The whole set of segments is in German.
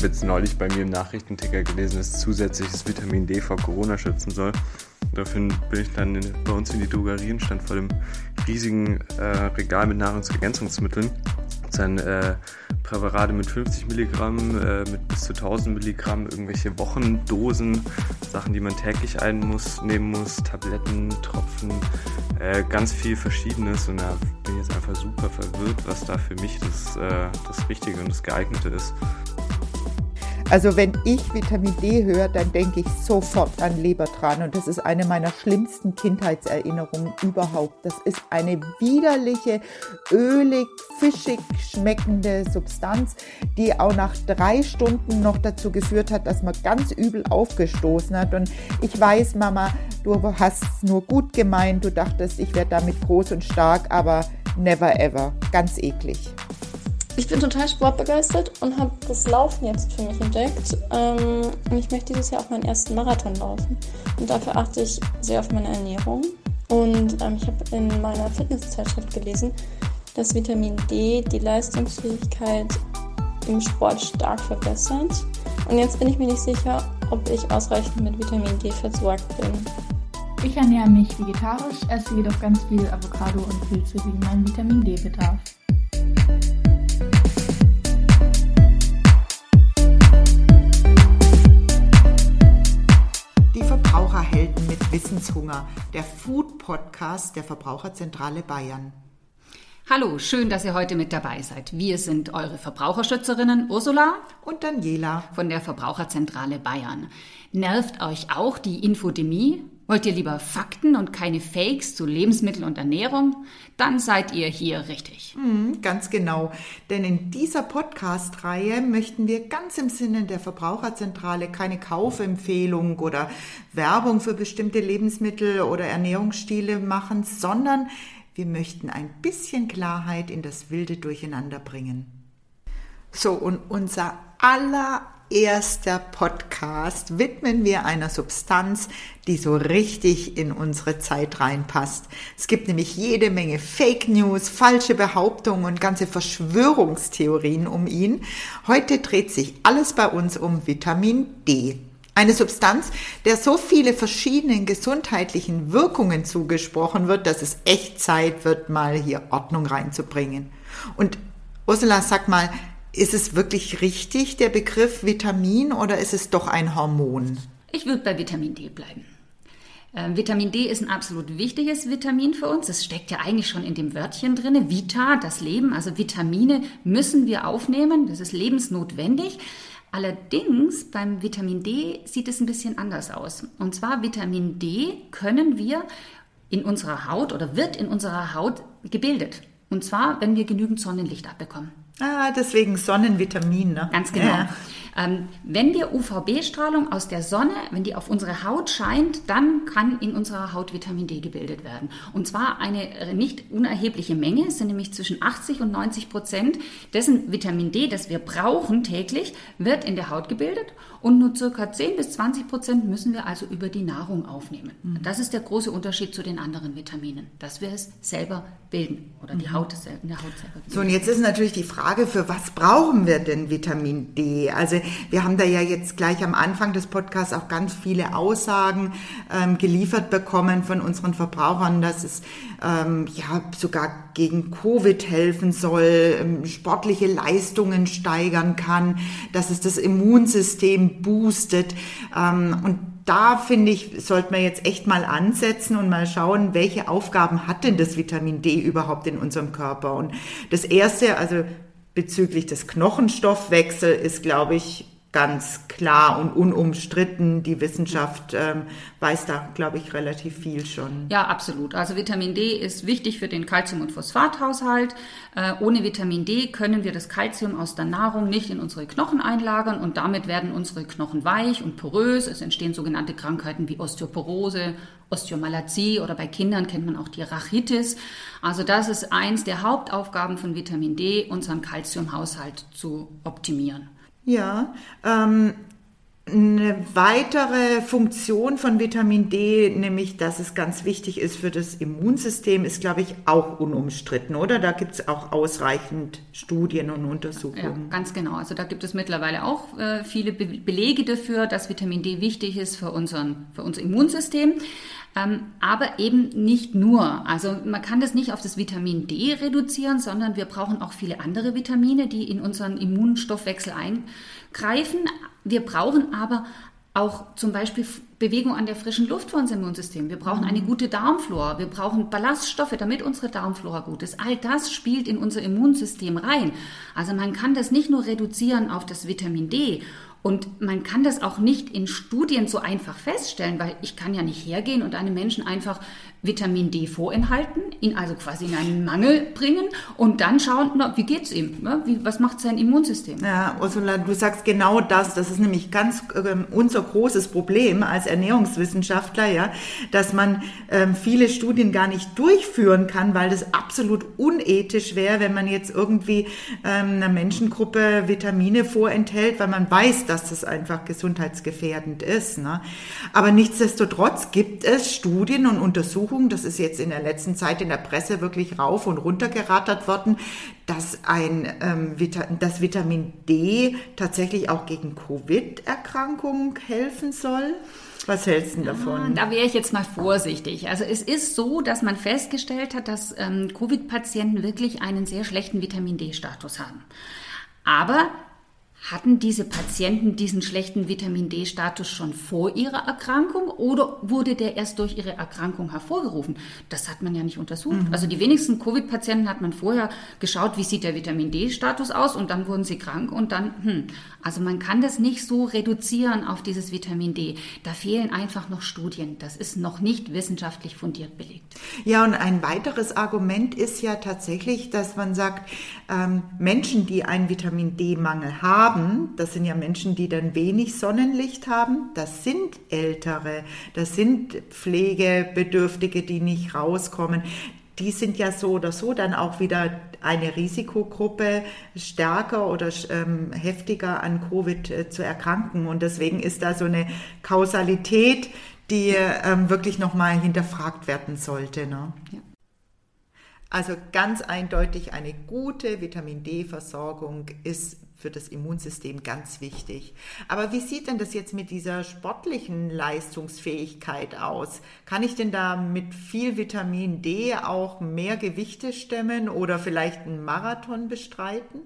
habe jetzt neulich bei mir im Nachrichtenticker gelesen, dass zusätzliches Vitamin D vor Corona schützen soll. Daraufhin bin ich dann in, bei uns in die Drogerien, stand vor dem riesigen äh, Regal mit Nahrungsergänzungsmitteln. Dann äh, Präparate mit 50 Milligramm, äh, mit bis zu 1000 Milligramm, irgendwelche Wochendosen, Sachen, die man täglich muss, nehmen muss, Tabletten, Tropfen, äh, ganz viel Verschiedenes. Und da bin ich jetzt einfach super verwirrt, was da für mich das, äh, das Richtige und das Geeignete ist. Also wenn ich Vitamin D höre, dann denke ich sofort an Lebertran und das ist eine meiner schlimmsten Kindheitserinnerungen überhaupt. Das ist eine widerliche, ölig, fischig schmeckende Substanz, die auch nach drei Stunden noch dazu geführt hat, dass man ganz übel aufgestoßen hat. Und ich weiß, Mama, du hast es nur gut gemeint, du dachtest, ich werde damit groß und stark, aber never ever. Ganz eklig. Ich bin total sportbegeistert und habe das Laufen jetzt für mich entdeckt. Ähm, und ich möchte dieses Jahr auch meinen ersten Marathon laufen. Und dafür achte ich sehr auf meine Ernährung. Und ähm, ich habe in meiner Fitnesszeitschrift gelesen, dass Vitamin D die Leistungsfähigkeit im Sport stark verbessert. Und jetzt bin ich mir nicht sicher, ob ich ausreichend mit Vitamin D versorgt bin. Ich ernähre mich vegetarisch, esse jedoch ganz viel Avocado und Pilze wegen meinem Vitamin D-Bedarf. Wissenshunger, der Food Podcast der Verbraucherzentrale Bayern. Hallo, schön, dass ihr heute mit dabei seid. Wir sind eure Verbraucherschützerinnen Ursula und Daniela von der Verbraucherzentrale Bayern. Nervt euch auch die Infodemie? Wollt ihr lieber Fakten und keine Fakes zu Lebensmitteln und Ernährung? Dann seid ihr hier richtig. Mhm, ganz genau. Denn in dieser Podcast-Reihe möchten wir ganz im Sinne der Verbraucherzentrale keine Kaufempfehlung oder Werbung für bestimmte Lebensmittel oder Ernährungsstile machen, sondern wir möchten ein bisschen Klarheit in das wilde Durcheinander bringen. So, und unser aller erster Podcast widmen wir einer Substanz, die so richtig in unsere Zeit reinpasst. Es gibt nämlich jede Menge Fake News, falsche Behauptungen und ganze Verschwörungstheorien um ihn. Heute dreht sich alles bei uns um Vitamin D. Eine Substanz, der so viele verschiedenen gesundheitlichen Wirkungen zugesprochen wird, dass es echt Zeit wird, mal hier Ordnung reinzubringen. Und Ursula, sag mal, ist es wirklich richtig, der Begriff Vitamin, oder ist es doch ein Hormon? Ich würde bei Vitamin D bleiben. Ähm, Vitamin D ist ein absolut wichtiges Vitamin für uns. Es steckt ja eigentlich schon in dem Wörtchen drin. Vita, das Leben. Also Vitamine müssen wir aufnehmen. Das ist lebensnotwendig. Allerdings beim Vitamin D sieht es ein bisschen anders aus. Und zwar Vitamin D können wir in unserer Haut oder wird in unserer Haut gebildet. Und zwar, wenn wir genügend Sonnenlicht abbekommen. Ah, deswegen Sonnenvitamin, ne? Ganz genau. Ja. Ähm, wenn wir UVB-Strahlung aus der Sonne, wenn die auf unsere Haut scheint, dann kann in unserer Haut Vitamin D gebildet werden. Und zwar eine nicht unerhebliche Menge, es sind nämlich zwischen 80 und 90 Prozent dessen Vitamin D, das wir brauchen täglich, wird in der Haut gebildet und nur circa 10 bis 20 Prozent müssen wir also über die Nahrung aufnehmen. Mhm. Das ist der große Unterschied zu den anderen Vitaminen, dass wir es selber bilden oder die mhm. Haut in der Haut selber bilden. So, und jetzt ist natürlich die Frage, für was brauchen wir denn Vitamin D? Also wir haben da ja jetzt gleich am Anfang des Podcasts auch ganz viele Aussagen ähm, geliefert bekommen von unseren Verbrauchern, dass es ähm, ja sogar gegen Covid helfen soll, ähm, sportliche Leistungen steigern kann, dass es das Immunsystem boostet ähm, und da finde ich, sollte man jetzt echt mal ansetzen und mal schauen, welche Aufgaben hat denn das Vitamin D überhaupt in unserem Körper? Und das erste, also bezüglich des Knochenstoffwechsels ist, glaube ich, ganz klar und unumstritten. Die Wissenschaft ähm, weiß da, glaube ich, relativ viel schon. Ja, absolut. Also Vitamin D ist wichtig für den Kalzium- und Phosphathaushalt. Äh, ohne Vitamin D können wir das Kalzium aus der Nahrung nicht in unsere Knochen einlagern und damit werden unsere Knochen weich und porös. Es entstehen sogenannte Krankheiten wie Osteoporose, Osteomalazie oder bei Kindern kennt man auch die Rachitis. Also das ist eins der Hauptaufgaben von Vitamin D, unseren Kalziumhaushalt zu optimieren. Ja, ähm, Eine weitere Funktion von Vitamin D, nämlich dass es ganz wichtig ist für das Immunsystem, ist, glaube ich, auch unumstritten, oder? Da gibt es auch ausreichend Studien und Untersuchungen. Ja, ganz genau. Also da gibt es mittlerweile auch äh, viele Be Belege dafür, dass Vitamin D wichtig ist für, unseren, für unser Immunsystem. Ähm, aber eben nicht nur. Also man kann das nicht auf das Vitamin D reduzieren, sondern wir brauchen auch viele andere Vitamine, die in unseren Immunstoffwechsel eingreifen. Wir brauchen aber auch zum Beispiel Bewegung an der frischen Luft für unser Immunsystem. Wir brauchen eine gute Darmflora. Wir brauchen Ballaststoffe, damit unsere Darmflora gut ist. All das spielt in unser Immunsystem rein. Also man kann das nicht nur reduzieren auf das Vitamin D und man kann das auch nicht in Studien so einfach feststellen, weil ich kann ja nicht hergehen und einem Menschen einfach Vitamin D vorenthalten, ihn also quasi in einen Mangel bringen und dann schauen, na, wie geht's ihm? Ne? Wie, was macht sein Immunsystem? Ja, Ursula, du sagst genau das. Das ist nämlich ganz äh, unser großes Problem als Ernährungswissenschaftler, ja, dass man ähm, viele Studien gar nicht durchführen kann, weil das absolut unethisch wäre, wenn man jetzt irgendwie ähm, einer Menschengruppe Vitamine vorenthält, weil man weiß, dass das einfach gesundheitsgefährdend ist. Ne? Aber nichtsdestotrotz gibt es Studien und Untersuchungen, Untersuchung, das ist jetzt in der letzten Zeit in der Presse wirklich rauf und runter gerattert worden, dass ein, ähm, Vita das Vitamin D tatsächlich auch gegen Covid-Erkrankungen helfen soll. Was hältst du davon? Ja, da wäre ich jetzt mal vorsichtig. Also es ist so, dass man festgestellt hat, dass ähm, Covid-Patienten wirklich einen sehr schlechten Vitamin D-Status haben. Aber hatten diese Patienten diesen schlechten Vitamin D-Status schon vor ihrer Erkrankung oder wurde der erst durch ihre Erkrankung hervorgerufen? Das hat man ja nicht untersucht. Mhm. Also die wenigsten Covid-Patienten hat man vorher geschaut, wie sieht der Vitamin D-Status aus und dann wurden sie krank und dann, hm. Also man kann das nicht so reduzieren auf dieses Vitamin D. Da fehlen einfach noch Studien. Das ist noch nicht wissenschaftlich fundiert belegt. Ja, und ein weiteres Argument ist ja tatsächlich, dass man sagt, ähm, Menschen, die einen Vitamin D-Mangel haben, haben, das sind ja Menschen, die dann wenig Sonnenlicht haben, das sind Ältere, das sind Pflegebedürftige, die nicht rauskommen. Die sind ja so oder so dann auch wieder eine Risikogruppe, stärker oder ähm, heftiger an Covid äh, zu erkranken. Und deswegen ist da so eine Kausalität, die ähm, wirklich nochmal hinterfragt werden sollte. Ne? Ja. Also ganz eindeutig eine gute Vitamin D-Versorgung ist für das Immunsystem ganz wichtig. Aber wie sieht denn das jetzt mit dieser sportlichen Leistungsfähigkeit aus? Kann ich denn da mit viel Vitamin D auch mehr Gewichte stemmen oder vielleicht einen Marathon bestreiten?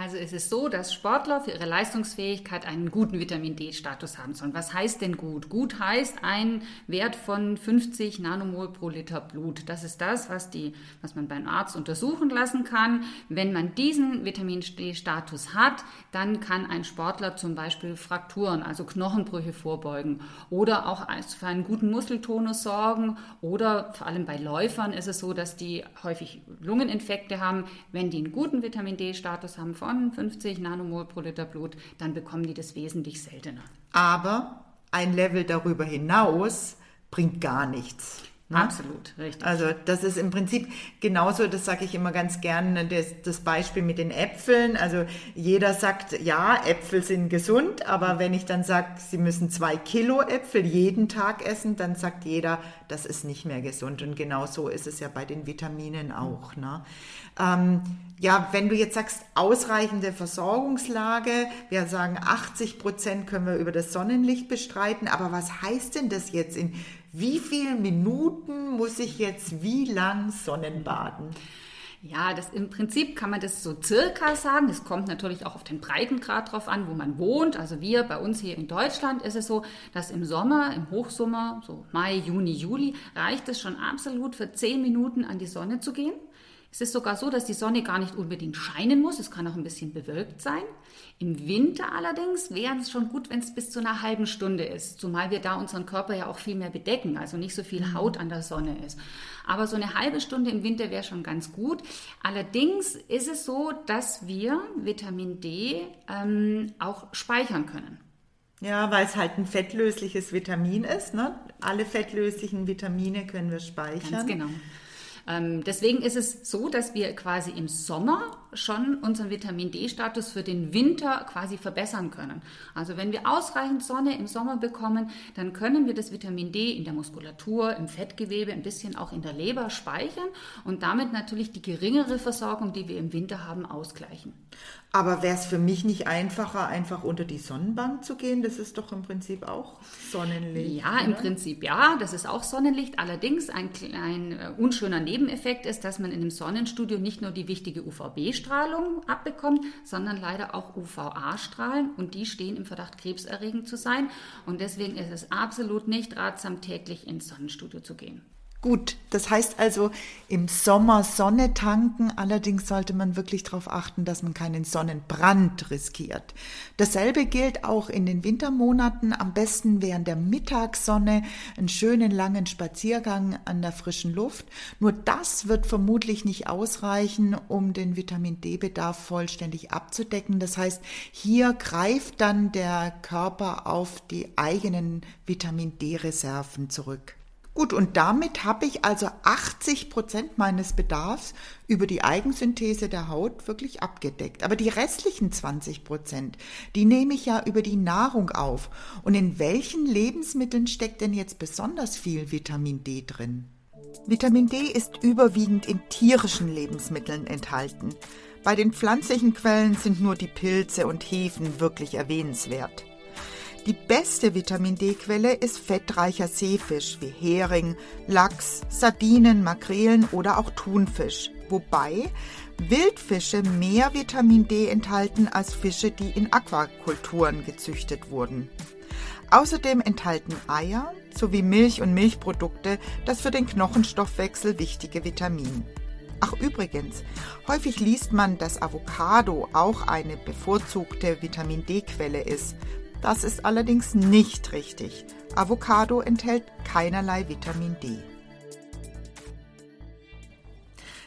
Also es ist so, dass Sportler für ihre Leistungsfähigkeit einen guten Vitamin D-Status haben sollen. Was heißt denn gut? Gut heißt ein Wert von 50 Nanomol pro Liter Blut. Das ist das, was, die, was man beim Arzt untersuchen lassen kann. Wenn man diesen Vitamin D-Status hat, dann kann ein Sportler zum Beispiel Frakturen, also Knochenbrüche vorbeugen oder auch für einen guten Muskeltonus sorgen. Oder vor allem bei Läufern ist es so, dass die häufig Lungeninfekte haben. Wenn die einen guten Vitamin D-Status haben, von 50 Nanomol pro Liter Blut, dann bekommen die das wesentlich seltener. Aber ein Level darüber hinaus bringt gar nichts. Ne? Absolut, richtig. Also das ist im Prinzip genauso, das sage ich immer ganz gerne, das, das, Beispiel mit den Äpfeln. Also jeder sagt, ja, Äpfel sind gesund, aber wenn ich dann sage, Sie müssen zwei Kilo Äpfel jeden Tag essen, dann sagt jeder, das ist nicht mehr gesund. Und genau so ist es ja bei den Vitaminen auch. Ne? Ähm, ja, wenn du jetzt sagst, ausreichende Versorgungslage, wir sagen 80 Prozent können wir über das Sonnenlicht bestreiten, aber was heißt denn das jetzt in wie viele Minuten muss ich jetzt wie lang Sonnenbaden? Ja, das im Prinzip kann man das so circa sagen. Es kommt natürlich auch auf den Breitengrad drauf an, wo man wohnt. Also wir bei uns hier in Deutschland ist es so, dass im Sommer, im Hochsommer, so Mai, Juni, Juli, reicht es schon absolut für zehn Minuten an die Sonne zu gehen. Es ist sogar so, dass die Sonne gar nicht unbedingt scheinen muss. Es kann auch ein bisschen bewölkt sein. Im Winter allerdings wäre es schon gut, wenn es bis zu einer halben Stunde ist, zumal wir da unseren Körper ja auch viel mehr bedecken, also nicht so viel Haut an der Sonne ist. Aber so eine halbe Stunde im Winter wäre schon ganz gut. Allerdings ist es so, dass wir Vitamin D ähm, auch speichern können. Ja, weil es halt ein fettlösliches Vitamin ist. Ne? Alle fettlöslichen Vitamine können wir speichern. Ganz genau. Ähm, deswegen ist es so, dass wir quasi im Sommer schon unseren Vitamin D-Status für den Winter quasi verbessern können. Also wenn wir ausreichend Sonne im Sommer bekommen, dann können wir das Vitamin D in der Muskulatur, im Fettgewebe, ein bisschen auch in der Leber speichern und damit natürlich die geringere Versorgung, die wir im Winter haben, ausgleichen. Aber wäre es für mich nicht einfacher, einfach unter die Sonnenbank zu gehen? Das ist doch im Prinzip auch Sonnenlicht. Ja, oder? im Prinzip ja, das ist auch Sonnenlicht. Allerdings ein, ein äh, unschöner Nebeneffekt ist, dass man in einem Sonnenstudio nicht nur die wichtige UVB-Strahlung abbekommt, sondern leider auch UVA-Strahlen und die stehen im Verdacht, krebserregend zu sein. Und deswegen ist es absolut nicht ratsam, täglich ins Sonnenstudio zu gehen. Gut, das heißt also im Sommer Sonne tanken, allerdings sollte man wirklich darauf achten, dass man keinen Sonnenbrand riskiert. Dasselbe gilt auch in den Wintermonaten, am besten während der Mittagssonne einen schönen langen Spaziergang an der frischen Luft. Nur das wird vermutlich nicht ausreichen, um den Vitamin D-Bedarf vollständig abzudecken. Das heißt, hier greift dann der Körper auf die eigenen Vitamin D-Reserven zurück. Gut, und damit habe ich also 80 Prozent meines Bedarfs über die Eigensynthese der Haut wirklich abgedeckt. Aber die restlichen 20 Prozent, die nehme ich ja über die Nahrung auf. Und in welchen Lebensmitteln steckt denn jetzt besonders viel Vitamin D drin? Vitamin D ist überwiegend in tierischen Lebensmitteln enthalten. Bei den pflanzlichen Quellen sind nur die Pilze und Hefen wirklich erwähnenswert. Die beste Vitamin D-Quelle ist fettreicher Seefisch wie Hering, Lachs, Sardinen, Makrelen oder auch Thunfisch. Wobei Wildfische mehr Vitamin D enthalten als Fische, die in Aquakulturen gezüchtet wurden. Außerdem enthalten Eier sowie Milch und Milchprodukte das für den Knochenstoffwechsel wichtige Vitamin. Ach übrigens, häufig liest man, dass Avocado auch eine bevorzugte Vitamin D-Quelle ist, das ist allerdings nicht richtig. Avocado enthält keinerlei Vitamin D.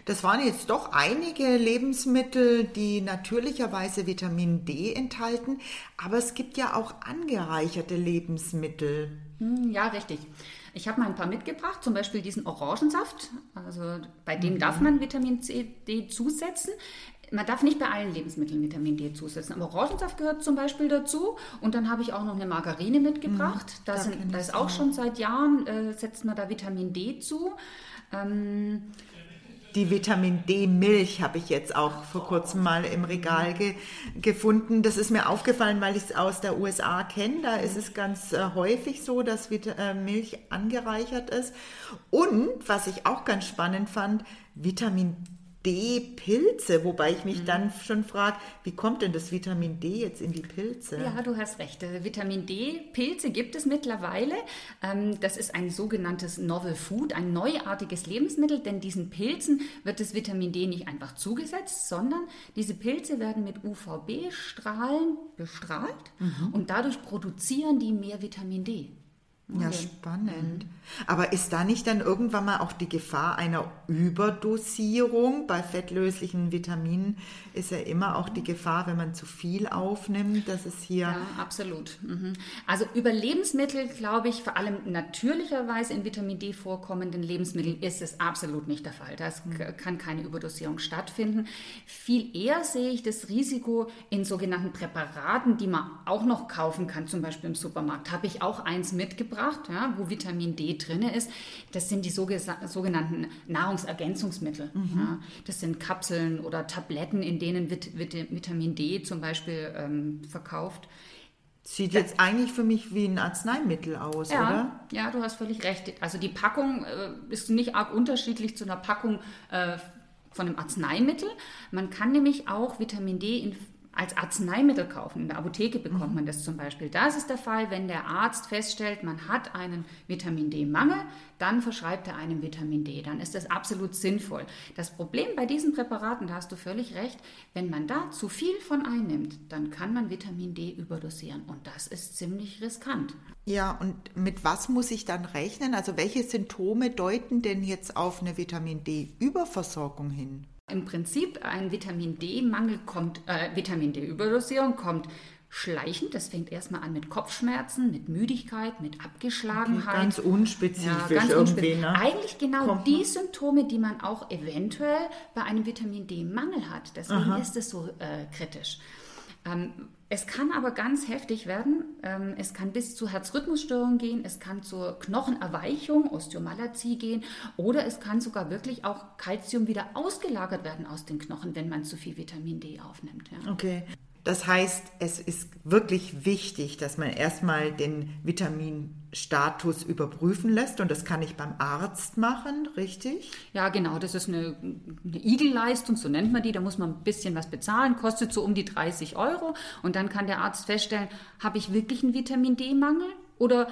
Das waren jetzt doch einige Lebensmittel, die natürlicherweise Vitamin D enthalten, aber es gibt ja auch angereicherte Lebensmittel. Hm, ja, richtig. Ich habe mal ein paar mitgebracht, zum Beispiel diesen Orangensaft. Also bei dem mhm. darf man Vitamin C, D zusetzen man darf nicht bei allen Lebensmitteln Vitamin D zusetzen, aber Orangensaft gehört zum Beispiel dazu. Und dann habe ich auch noch eine Margarine mitgebracht. Mhm, da, sind, da ist auch schon seit Jahren, äh, setzt man da Vitamin D zu. Ähm, die Vitamin D-Milch habe ich jetzt auch vor kurzem mal im Regal ge gefunden. Das ist mir aufgefallen, weil ich es aus der USA kenne. Da ist es ganz äh, häufig so, dass Vita äh, Milch angereichert ist. Und was ich auch ganz spannend fand, Vitamin D D-Pilze, wobei ich mich mhm. dann schon frage, wie kommt denn das Vitamin D jetzt in die Pilze? Ja, du hast recht. Also Vitamin D-Pilze gibt es mittlerweile. Ähm, das ist ein sogenanntes Novel Food, ein neuartiges Lebensmittel, denn diesen Pilzen wird das Vitamin D nicht einfach zugesetzt, sondern diese Pilze werden mit UVB-Strahlen bestrahlt mhm. und dadurch produzieren die mehr Vitamin D. Ja, okay. spannend. Aber ist da nicht dann irgendwann mal auch die Gefahr einer Überdosierung? Bei fettlöslichen Vitaminen ist ja immer auch die Gefahr, wenn man zu viel aufnimmt, dass es hier. Ja, absolut. Mhm. Also über Lebensmittel, glaube ich, vor allem natürlicherweise in Vitamin D vorkommenden Lebensmitteln ist es absolut nicht der Fall. Da mhm. kann keine Überdosierung stattfinden. Viel eher sehe ich das Risiko in sogenannten Präparaten, die man auch noch kaufen kann, zum Beispiel im Supermarkt. Habe ich auch eins mitgebracht mitgebracht, ja, wo Vitamin D drin ist. Das sind die sogenannten Nahrungsergänzungsmittel. Mhm. Ja. Das sind Kapseln oder Tabletten, in denen Vit Vit Vitamin D zum Beispiel ähm, verkauft. Sieht jetzt eigentlich für mich wie ein Arzneimittel aus, ja, oder? Ja, du hast völlig recht. Also die Packung äh, ist nicht arg unterschiedlich zu einer Packung äh, von einem Arzneimittel. Man kann nämlich auch Vitamin D in als Arzneimittel kaufen. In der Apotheke bekommt man das zum Beispiel. Das ist der Fall, wenn der Arzt feststellt, man hat einen Vitamin D-Mangel, dann verschreibt er einem Vitamin D. Dann ist das absolut sinnvoll. Das Problem bei diesen Präparaten, da hast du völlig recht, wenn man da zu viel von einnimmt, dann kann man Vitamin D überdosieren und das ist ziemlich riskant. Ja, und mit was muss ich dann rechnen? Also welche Symptome deuten denn jetzt auf eine Vitamin D-Überversorgung hin? Im Prinzip ein Vitamin D-Mangel kommt, äh, Vitamin D-Überdosierung kommt schleichend. Das fängt erstmal an mit Kopfschmerzen, mit Müdigkeit, mit Abgeschlagenheit. Ganz unspezifisch ja, ganz irgendwie. unspezifisch. Ne? Eigentlich genau Kommt die Symptome, die man auch eventuell bei einem Vitamin D-Mangel hat. Deswegen ist es so äh, kritisch. Ähm, es kann aber ganz heftig werden. Ähm, es kann bis zu Herzrhythmusstörungen gehen, es kann zur Knochenerweichung, Osteomalazie gehen oder es kann sogar wirklich auch Kalzium wieder ausgelagert werden aus den Knochen, wenn man zu viel Vitamin D aufnimmt. Ja. Okay. Das heißt, es ist wirklich wichtig, dass man erstmal den Vitaminstatus überprüfen lässt und das kann ich beim Arzt machen, richtig? Ja, genau, das ist eine, eine Igelleistung, so nennt man die. Da muss man ein bisschen was bezahlen, kostet so um die 30 Euro. Und dann kann der Arzt feststellen, habe ich wirklich einen Vitamin D-Mangel oder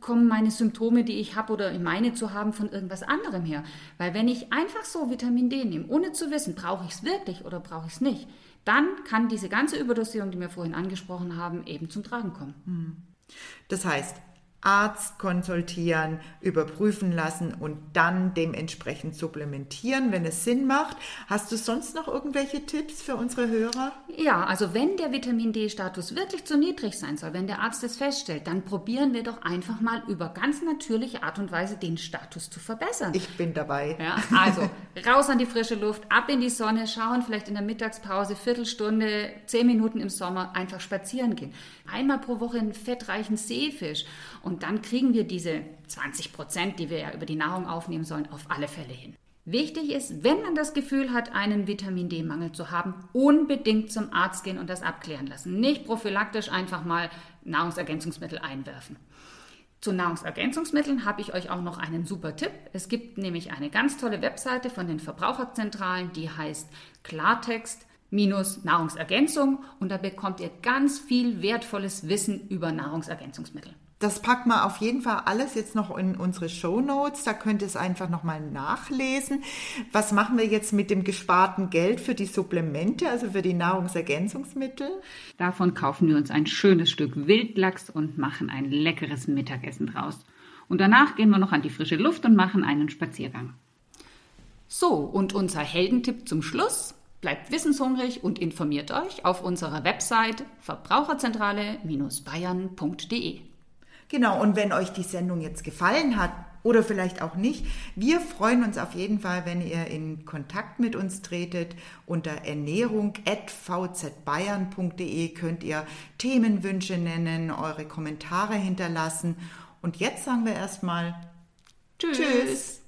kommen meine Symptome, die ich habe oder meine zu haben, von irgendwas anderem her? Weil wenn ich einfach so Vitamin D nehme, ohne zu wissen, brauche ich es wirklich oder brauche ich es nicht, dann kann diese ganze Überdosierung, die wir vorhin angesprochen haben, eben zum Tragen kommen. Das heißt, Arzt konsultieren, überprüfen lassen und dann dementsprechend supplementieren, wenn es Sinn macht. Hast du sonst noch irgendwelche Tipps für unsere Hörer? Ja, also wenn der Vitamin D-Status wirklich zu niedrig sein soll, wenn der Arzt es feststellt, dann probieren wir doch einfach mal über ganz natürliche Art und Weise den Status zu verbessern. Ich bin dabei. Ja, also raus an die frische Luft, ab in die Sonne, schauen, vielleicht in der Mittagspause, Viertelstunde, zehn Minuten im Sommer, einfach spazieren gehen. Einmal pro Woche einen fettreichen Seefisch und dann kriegen wir diese 20 Prozent, die wir ja über die Nahrung aufnehmen sollen, auf alle Fälle hin. Wichtig ist, wenn man das Gefühl hat, einen Vitamin D-Mangel zu haben, unbedingt zum Arzt gehen und das abklären lassen. Nicht prophylaktisch einfach mal Nahrungsergänzungsmittel einwerfen. Zu Nahrungsergänzungsmitteln habe ich euch auch noch einen super Tipp. Es gibt nämlich eine ganz tolle Webseite von den Verbraucherzentralen, die heißt Klartext Nahrungsergänzung und da bekommt ihr ganz viel wertvolles Wissen über Nahrungsergänzungsmittel. Das packen wir auf jeden Fall alles jetzt noch in unsere Show Notes. Da könnt ihr es einfach nochmal nachlesen. Was machen wir jetzt mit dem gesparten Geld für die Supplemente, also für die Nahrungsergänzungsmittel? Davon kaufen wir uns ein schönes Stück Wildlachs und machen ein leckeres Mittagessen draus. Und danach gehen wir noch an die frische Luft und machen einen Spaziergang. So, und unser Heldentipp zum Schluss. Bleibt wissenshungrig und informiert euch auf unserer Website verbraucherzentrale-bayern.de. Genau, und wenn euch die Sendung jetzt gefallen hat oder vielleicht auch nicht, wir freuen uns auf jeden Fall, wenn ihr in Kontakt mit uns tretet. Unter ernährung.vzbayern.de könnt ihr Themenwünsche nennen, eure Kommentare hinterlassen. Und jetzt sagen wir erstmal Tschüss. Tschüss.